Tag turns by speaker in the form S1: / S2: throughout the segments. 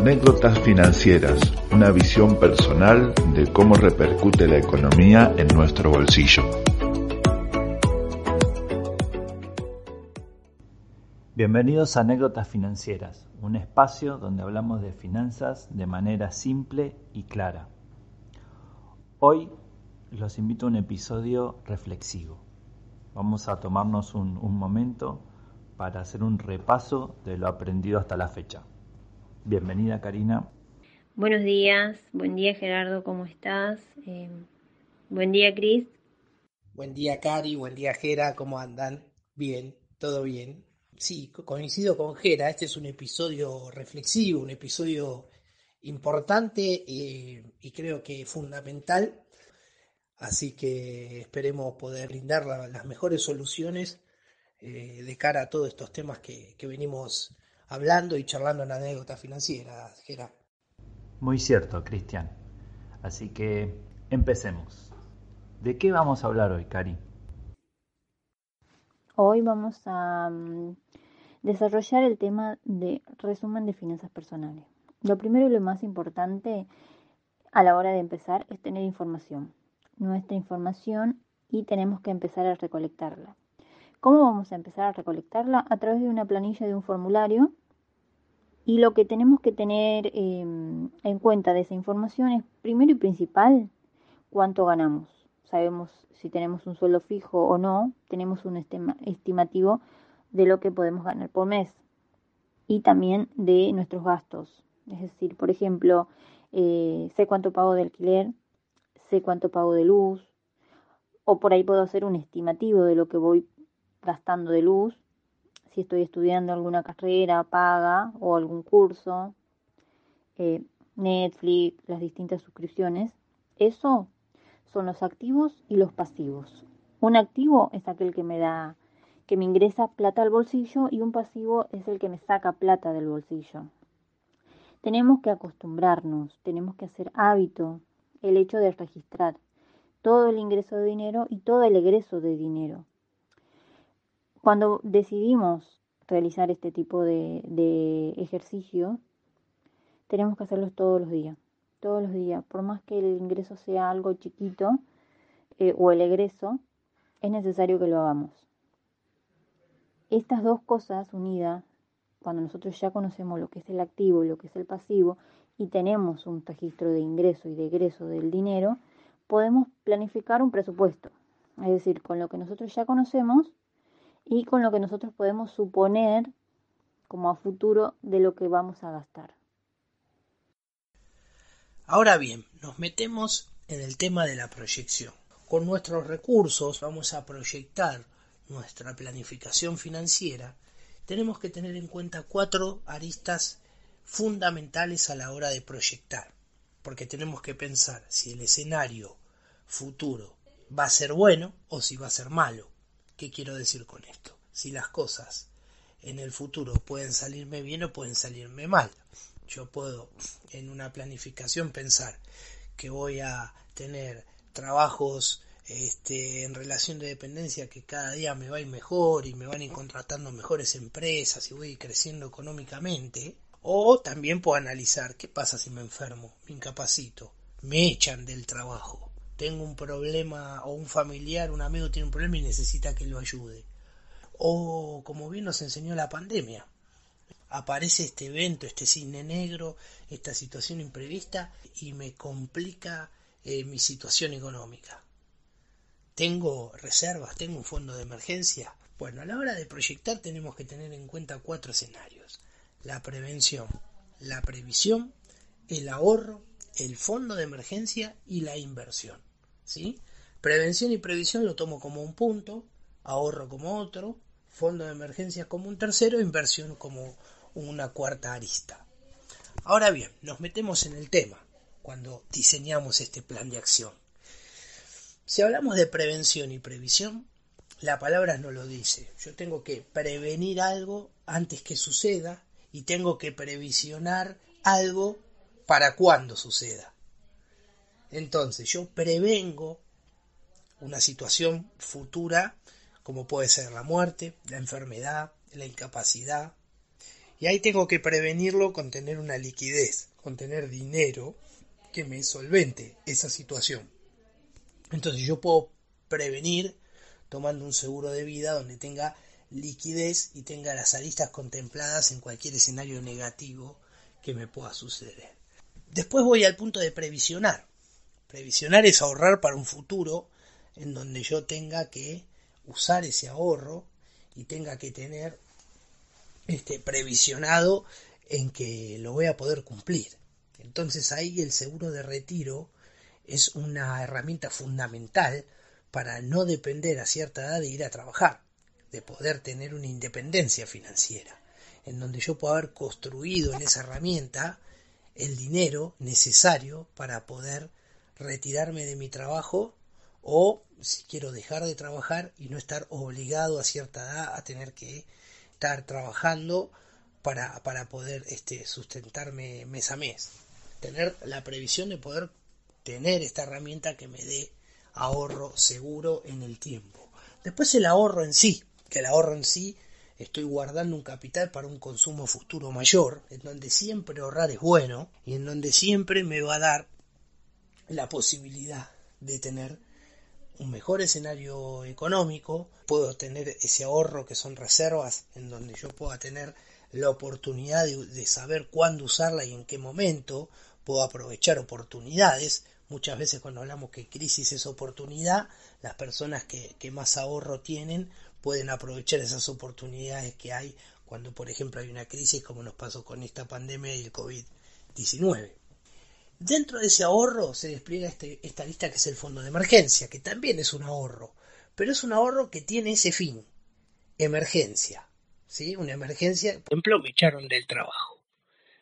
S1: Anécdotas financieras, una visión personal de cómo repercute la economía en nuestro bolsillo.
S2: Bienvenidos a Anécdotas Financieras, un espacio donde hablamos de finanzas de manera simple y clara. Hoy los invito a un episodio reflexivo. Vamos a tomarnos un, momento para hacer un repaso de lo aprendido hasta la fecha. Bienvenida Karina.
S3: Buenos días, buen día Gerardo, ¿cómo estás? Eh, buen día Cris.
S4: Buen día Cari, buen día Gera, ¿cómo andan? Bien, todo bien. Sí, coincido con Gera, este es un episodio reflexivo, un episodio importante eh, y creo que fundamental. Así que esperemos poder brindar las mejores soluciones eh, de cara a todos estos temas que, que venimos hablando y charlando en anécdotas financieras, Gera.
S2: Muy cierto, Cristian. Así que empecemos. ¿De qué vamos a hablar hoy, Cari?
S3: Hoy vamos a mm, desarrollar el tema de resumen de finanzas personales. Lo primero y lo más importante a la hora de empezar es tener información, nuestra información y tenemos que empezar a recolectarla. ¿Cómo vamos a empezar a recolectarla? A través de una planilla de un formulario y lo que tenemos que tener em, en cuenta de esa información es, primero y principal, cuánto ganamos. Sabemos si tenemos un sueldo fijo o no, tenemos un estimativo de lo que podemos ganar por mes y también de nuestros gastos. Es decir, por ejemplo, eh, sé cuánto pago de alquiler, sé cuánto pago de luz, o por ahí puedo hacer un estimativo de lo que voy gastando de luz si estoy estudiando alguna carrera paga o algún curso, eh, Netflix, las distintas suscripciones. Eso son los activos y los pasivos. Un activo es aquel que me da, que me ingresa plata al bolsillo y un pasivo es el que me saca plata del bolsillo. Tenemos que acostumbrarnos, tenemos que hacer hábito el hecho de registrar todo el ingreso de dinero y todo el egreso de dinero. Cuando decidimos realizar este tipo de, de ejercicio, tenemos que hacerlos todos los días. Todos los días. Por más que el ingreso sea algo chiquito eh, o el egreso, es necesario que lo hagamos. Estas dos cosas unidas, cuando nosotros ya conocemos lo que es el activo y lo que es el pasivo, y tenemos un registro de ingreso y de egreso del dinero, podemos planificar un presupuesto. Es decir, con lo que nosotros ya conocemos, y con lo que nosotros podemos suponer como a futuro de lo que vamos a gastar.
S4: Ahora bien, nos metemos en el tema de la proyección. Con nuestros recursos vamos a proyectar nuestra planificación financiera. Tenemos que tener en cuenta cuatro aristas fundamentales a la hora de proyectar, porque tenemos que pensar si el escenario futuro va a ser bueno o si va a ser malo. ¿Qué quiero decir con esto? Si las cosas en el futuro pueden salirme bien o pueden salirme mal. Yo puedo en una planificación pensar que voy a tener trabajos este, en relación de dependencia que cada día me va a ir mejor y me van a ir contratando mejores empresas y voy creciendo económicamente. O también puedo analizar qué pasa si me enfermo, me incapacito, me echan del trabajo tengo un problema o un familiar, un amigo tiene un problema y necesita que lo ayude. O como bien nos enseñó la pandemia, aparece este evento, este cine negro, esta situación imprevista y me complica eh, mi situación económica. ¿Tengo reservas? ¿Tengo un fondo de emergencia? Bueno, a la hora de proyectar tenemos que tener en cuenta cuatro escenarios. La prevención, la previsión, el ahorro, el fondo de emergencia y la inversión. ¿Sí? Prevención y previsión lo tomo como un punto, ahorro como otro, fondo de emergencia como un tercero, inversión como una cuarta arista. Ahora bien, nos metemos en el tema cuando diseñamos este plan de acción. Si hablamos de prevención y previsión, la palabra no lo dice. Yo tengo que prevenir algo antes que suceda y tengo que previsionar algo para cuando suceda. Entonces yo prevengo una situación futura como puede ser la muerte, la enfermedad, la incapacidad Y ahí tengo que prevenirlo con tener una liquidez, con tener dinero que me solvente esa situación. Entonces yo puedo prevenir tomando un seguro de vida donde tenga liquidez y tenga las aristas contempladas en cualquier escenario negativo que me pueda suceder. Después voy al punto de previsionar. Previsionar es ahorrar para un futuro en donde yo tenga que usar ese ahorro y tenga que tener este previsionado en que lo voy a poder cumplir. Entonces ahí el seguro de retiro es una herramienta fundamental para no depender a cierta edad de ir a trabajar, de poder tener una independencia financiera, en donde yo pueda haber construido en esa herramienta el dinero necesario para poder retirarme de mi trabajo o si quiero dejar de trabajar y no estar obligado a cierta edad a tener que estar trabajando para, para poder este, sustentarme mes a mes. Tener la previsión de poder tener esta herramienta que me dé ahorro seguro en el tiempo. Después el ahorro en sí, que el ahorro en sí estoy guardando un capital para un consumo futuro mayor, en donde siempre ahorrar es bueno y en donde siempre me va a dar la posibilidad de tener un mejor escenario económico, puedo tener ese ahorro que son reservas en donde yo pueda tener la oportunidad de, saber cuándo usarla y en qué momento, puedo aprovechar oportunidades. Muchas veces cuando hablamos que crisis es oportunidad, las personas que, que más ahorro tienen pueden aprovechar esas oportunidades que hay cuando, por ejemplo, hay una crisis como nos pasó con esta pandemia y el COVID-19. Dentro de ese ahorro se despliega este, esta lista que es el fondo de emergencia, que también es un ahorro, pero es un ahorro que tiene ese fin, emergencia. ¿sí? Una emergencia. Por ejemplo, me echaron del trabajo.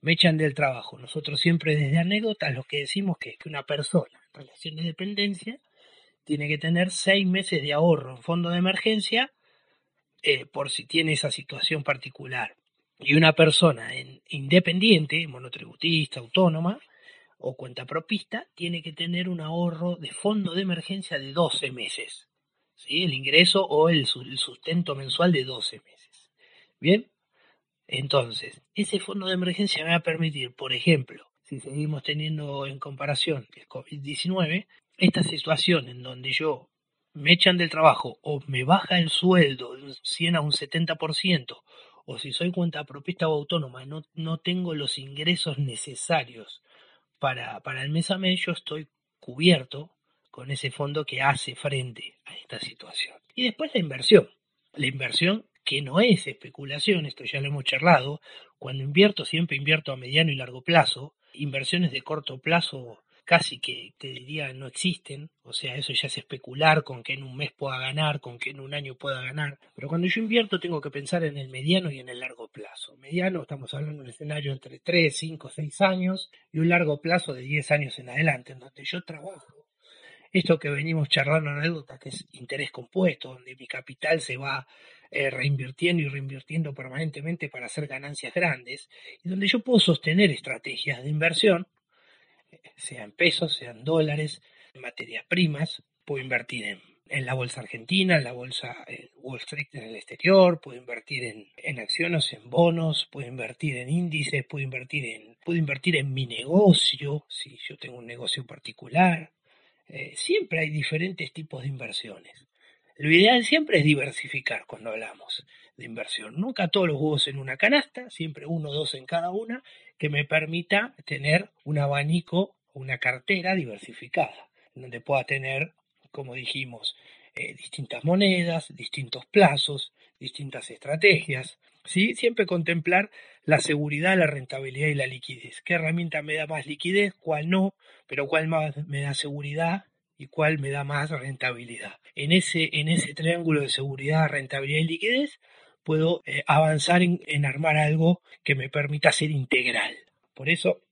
S4: Me echan del trabajo. Nosotros siempre desde anécdotas lo que decimos que es que una persona en relación de dependencia tiene que tener seis meses de ahorro en fondo de emergencia eh, por si tiene esa situación particular. Y una persona en, independiente, monotributista, autónoma o cuenta propista, tiene que tener un ahorro de fondo de emergencia de 12 meses. ¿sí? El ingreso o el, sustento mensual de 12 meses. Bien, entonces, ese fondo de emergencia me va a permitir, por ejemplo, si seguimos teniendo en comparación el COVID-19, esta situación en donde yo me echan del trabajo o me baja el sueldo de un 100 a un 70%, o si soy cuenta propista o autónoma, no, no tengo los ingresos necesarios para, para el mes a mes, yo estoy cubierto con ese fondo que hace frente a esta situación. Y después la inversión. La inversión que no es especulación, esto ya lo hemos charlado, cuando invierto siempre invierto a mediano y largo plazo, inversiones de corto plazo casi que te diría no existen, o sea, eso ya es especular con que en un mes pueda ganar, con que en un año pueda ganar, pero cuando yo invierto tengo que pensar en el mediano y en el largo plazo. Mediano, estamos hablando de un escenario entre 3, 5, 6 años y un largo plazo de 10 años en adelante, en donde yo trabajo. Esto que venimos charlando anécdota, que es interés compuesto, donde mi capital se va eh, reinvirtiendo y reinvirtiendo permanentemente para hacer ganancias grandes, y donde yo puedo sostener estrategias de inversión sean pesos, sean dólares, materias primas, puedo invertir en, en, la bolsa argentina, en la bolsa Wall Street en el exterior, puedo invertir en, en, acciones, en bonos, puedo invertir en índices, puedo invertir en, puedo invertir en mi negocio, si yo tengo un negocio particular. Eh, siempre hay diferentes tipos de inversiones. Lo ideal siempre es diversificar cuando hablamos de inversión. Nunca todos los huevos en una canasta, siempre uno o dos en cada una, que me permita tener un abanico, una cartera diversificada, donde pueda tener, como dijimos, eh, distintas monedas, distintos plazos, distintas estrategias. ¿sí? Siempre contemplar la seguridad, la rentabilidad y la liquidez. ¿Qué herramienta me da más liquidez? ¿Cuál no? Pero ¿cuál más me da seguridad? y cuál me da más rentabilidad. En ese, en ese triángulo de seguridad, rentabilidad y liquidez puedo eh, avanzar en, en armar algo que me permita ser integral. Por eso,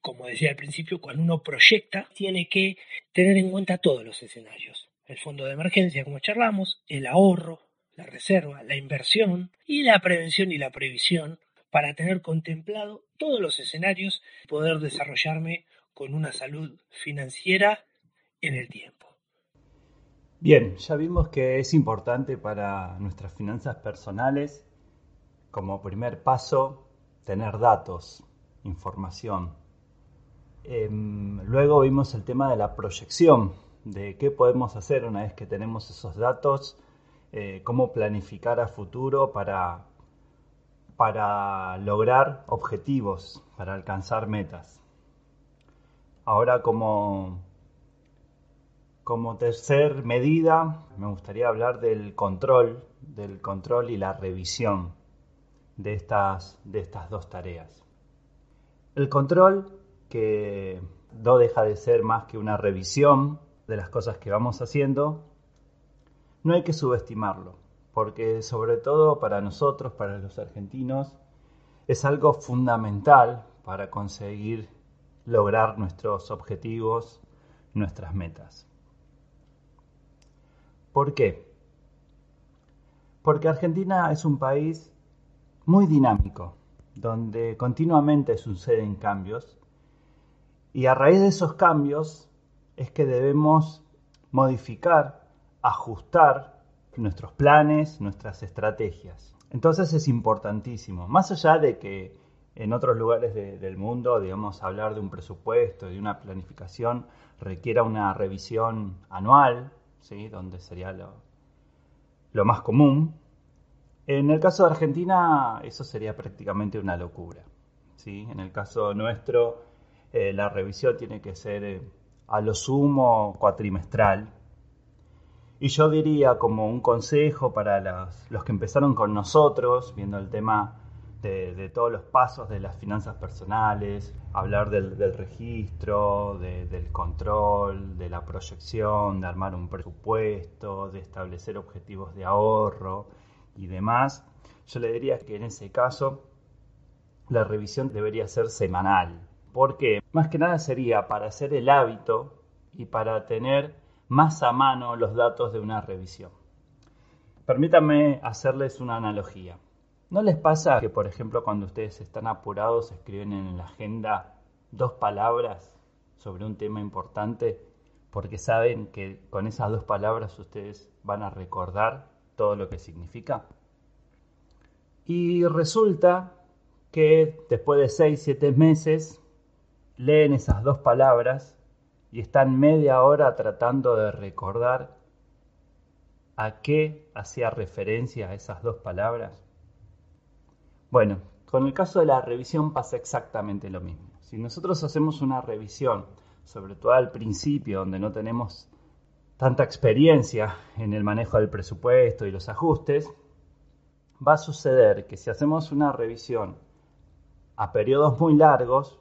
S4: como decía al principio, cuando uno proyecta, tiene que tener en cuenta todos los escenarios. El fondo de emergencia, como charlamos, el ahorro, la reserva, la inversión y la prevención y la previsión para tener contemplado todos los escenarios y poder desarrollarme con una salud financiera en el tiempo.
S2: Bien, ya vimos que es importante para nuestras finanzas personales, como primer paso, tener datos, información. Em, luego vimos el tema de la proyección, de qué podemos hacer una vez que tenemos esos datos, eh, cómo planificar a futuro para, para lograr objetivos, para alcanzar metas. Ahora como, como tercer medida me gustaría hablar del control, del control y la revisión de estas, de estas dos tareas. El control, que no deja de ser más que una revisión de las cosas que vamos haciendo, no hay que subestimarlo, porque sobre todo para nosotros, para los argentinos, es algo fundamental para conseguir lograr nuestros objetivos, nuestras metas. ¿Por qué? Porque Argentina es un país muy dinámico, donde continuamente suceden cambios y a raíz de esos cambios es que debemos modificar, ajustar nuestros planes, nuestras estrategias. Entonces es importantísimo, más allá de que en otros lugares del mundo, digamos, hablar de un presupuesto, de una planificación, requiera una revisión anual, ¿sí? donde sería lo, más común. En el caso de Argentina, eso sería prácticamente una locura. ¿sí? En el caso nuestro, eh, la revisión tiene que ser eh, a lo sumo cuatrimestral. Y yo diría como un consejo para los que empezaron con nosotros, viendo el tema de, todos los pasos de las finanzas personales, hablar del, registro, del control, de la proyección, de armar un presupuesto, de establecer objetivos de ahorro y demás. Yo le diría que en ese caso la revisión debería ser semanal. porque Más que nada sería para hacer el hábito y para tener más a mano los datos de una revisión. Permítanme hacerles una analogía. ¿No les pasa que, por ejemplo, cuando ustedes están apurados, escriben en la agenda dos palabras sobre un tema importante porque saben que con esas dos palabras ustedes van a recordar todo lo que significa? Y resulta que después de seis, siete meses leen esas dos palabras y están media hora tratando de recordar a qué hacía referencia esas dos palabras. Bueno, con el caso de la revisión pasa exactamente lo mismo. Si nosotros hacemos una revisión, sobre todo al principio, donde no tenemos tanta experiencia en el manejo del presupuesto y los ajustes, va a suceder que si hacemos una revisión a periodos muy largos,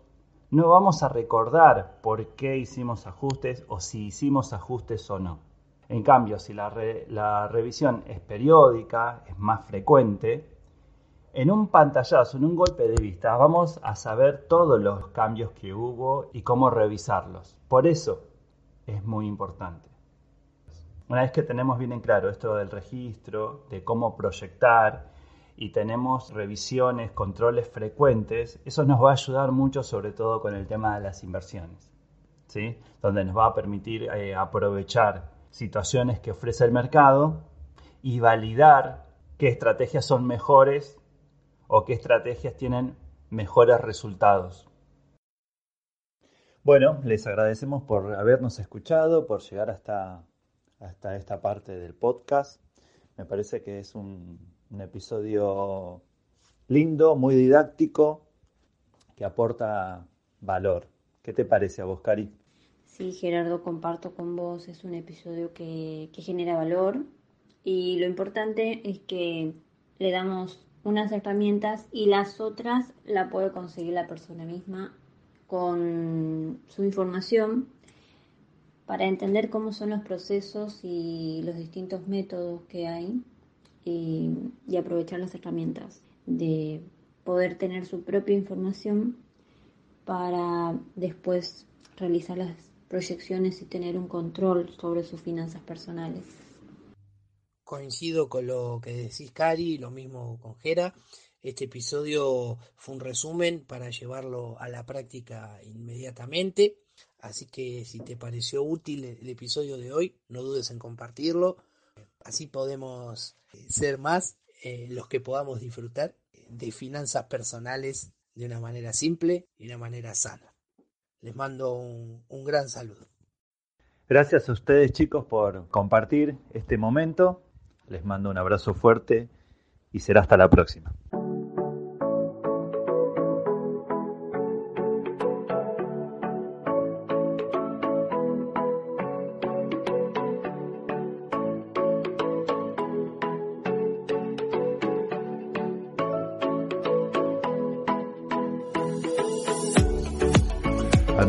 S2: no vamos a recordar por qué hicimos ajustes o si hicimos ajustes o no. En cambio, si la, la revisión es periódica, es más frecuente, en un pantallazo, en un golpe de vista, vamos a saber todos los cambios que hubo y cómo revisarlos. Por eso es muy importante. Una vez que tenemos bien en claro esto del registro, de cómo proyectar y tenemos revisiones, controles frecuentes, eso nos va a ayudar mucho sobre todo con el tema de las inversiones, ¿sí? donde nos va a permitir eh, aprovechar situaciones que ofrece el mercado y validar qué estrategias son mejores o qué estrategias tienen mejores resultados. Bueno, les agradecemos por habernos escuchado, por llegar hasta, hasta esta parte del podcast. Me parece que es un, episodio lindo, muy didáctico, que aporta valor. ¿Qué te parece a vos, Cari?
S3: Sí, Gerardo, comparto con vos, es un episodio que, que genera valor y lo importante es que le damos unas herramientas y las otras la puede conseguir la persona misma con su información para entender cómo son los procesos y los distintos métodos que hay y, y aprovechar las herramientas de poder tener su propia información para después realizar las proyecciones y tener un control sobre sus finanzas personales
S4: coincido con lo que decís, Cari, lo mismo con Jera. Este episodio fue un resumen para llevarlo a la práctica inmediatamente. Así que si te pareció útil el episodio de hoy, no dudes en compartirlo. Así podemos eh, ser más eh, los que podamos disfrutar de finanzas personales de una manera simple y de una manera sana. Les mando un gran saludo.
S2: Gracias a ustedes chicos por compartir este momento. Les mando un abrazo fuerte y será hasta la próxima.